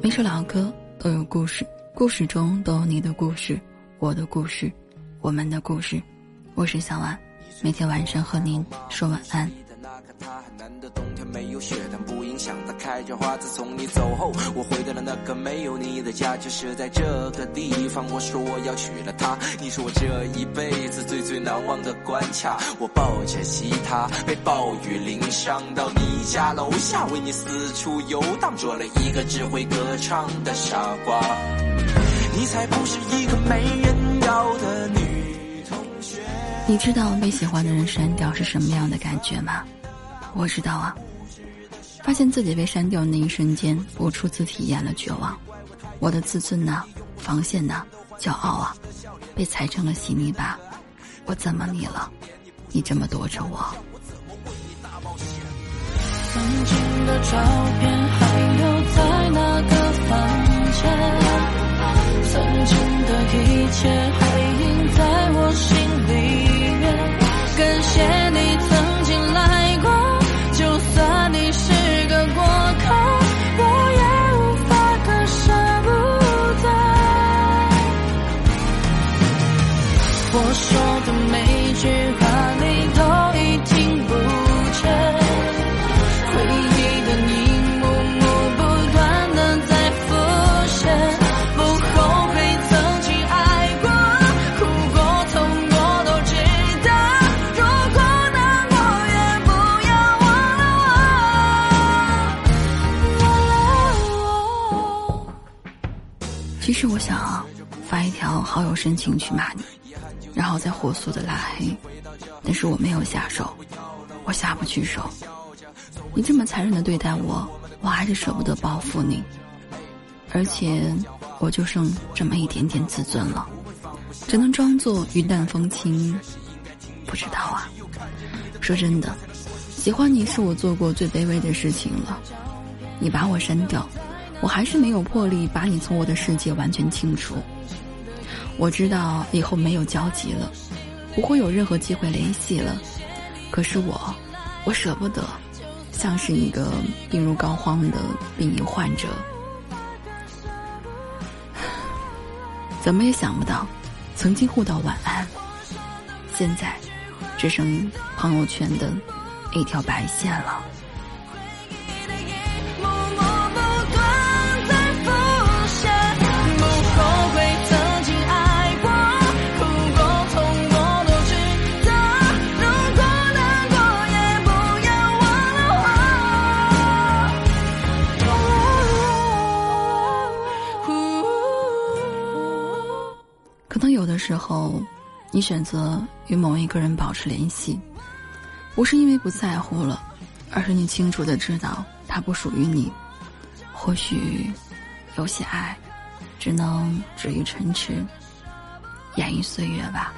每首老歌都有故事，故事中都有你的故事，我的故事，我们的故事。我是小婉，每天晚上和您说晚安。没有雪，但不影响它开着花。自从你走后，我回到了那个没有你的家，就是在这个地方。我说我要娶了她，你是我这一辈子最最难忘的关卡。我抱着吉他，被暴雨淋伤，到你家楼下，为你四处游荡，做了一个只会歌唱的傻瓜。你才不是一个没人要的女同学。你知道被喜欢的人删掉是什么样的感觉吗？我知道啊。发现自己被删掉那一瞬间，我初次体验了绝望。我的自尊呐，防线呐，骄傲啊，被踩成了稀泥巴。我怎么你了？你这么躲着我。曾经的照片还留在那个房间，曾经的一切还其实我想啊发一条好友申请去骂你，然后再火速的拉黑，但是我没有下手，我下不去手。你这么残忍的对待我，我还是舍不得报复你，而且我就剩这么一点点自尊了，只能装作云淡风轻。不知道啊，说真的，喜欢你是我做过最卑微的事情了，你把我删掉。我还是没有魄力把你从我的世界完全清除。我知道以后没有交集了，不会有任何机会联系了。可是我，我舍不得，像是一个病入膏肓的病患者。怎么也想不到，曾经互道晚安，现在只剩朋友圈的一条白线了。当有的时候，你选择与某一个人保持联系，不是因为不在乎了，而是你清楚的知道他不属于你。或许，有些爱，只能止于唇齿，掩于岁月吧。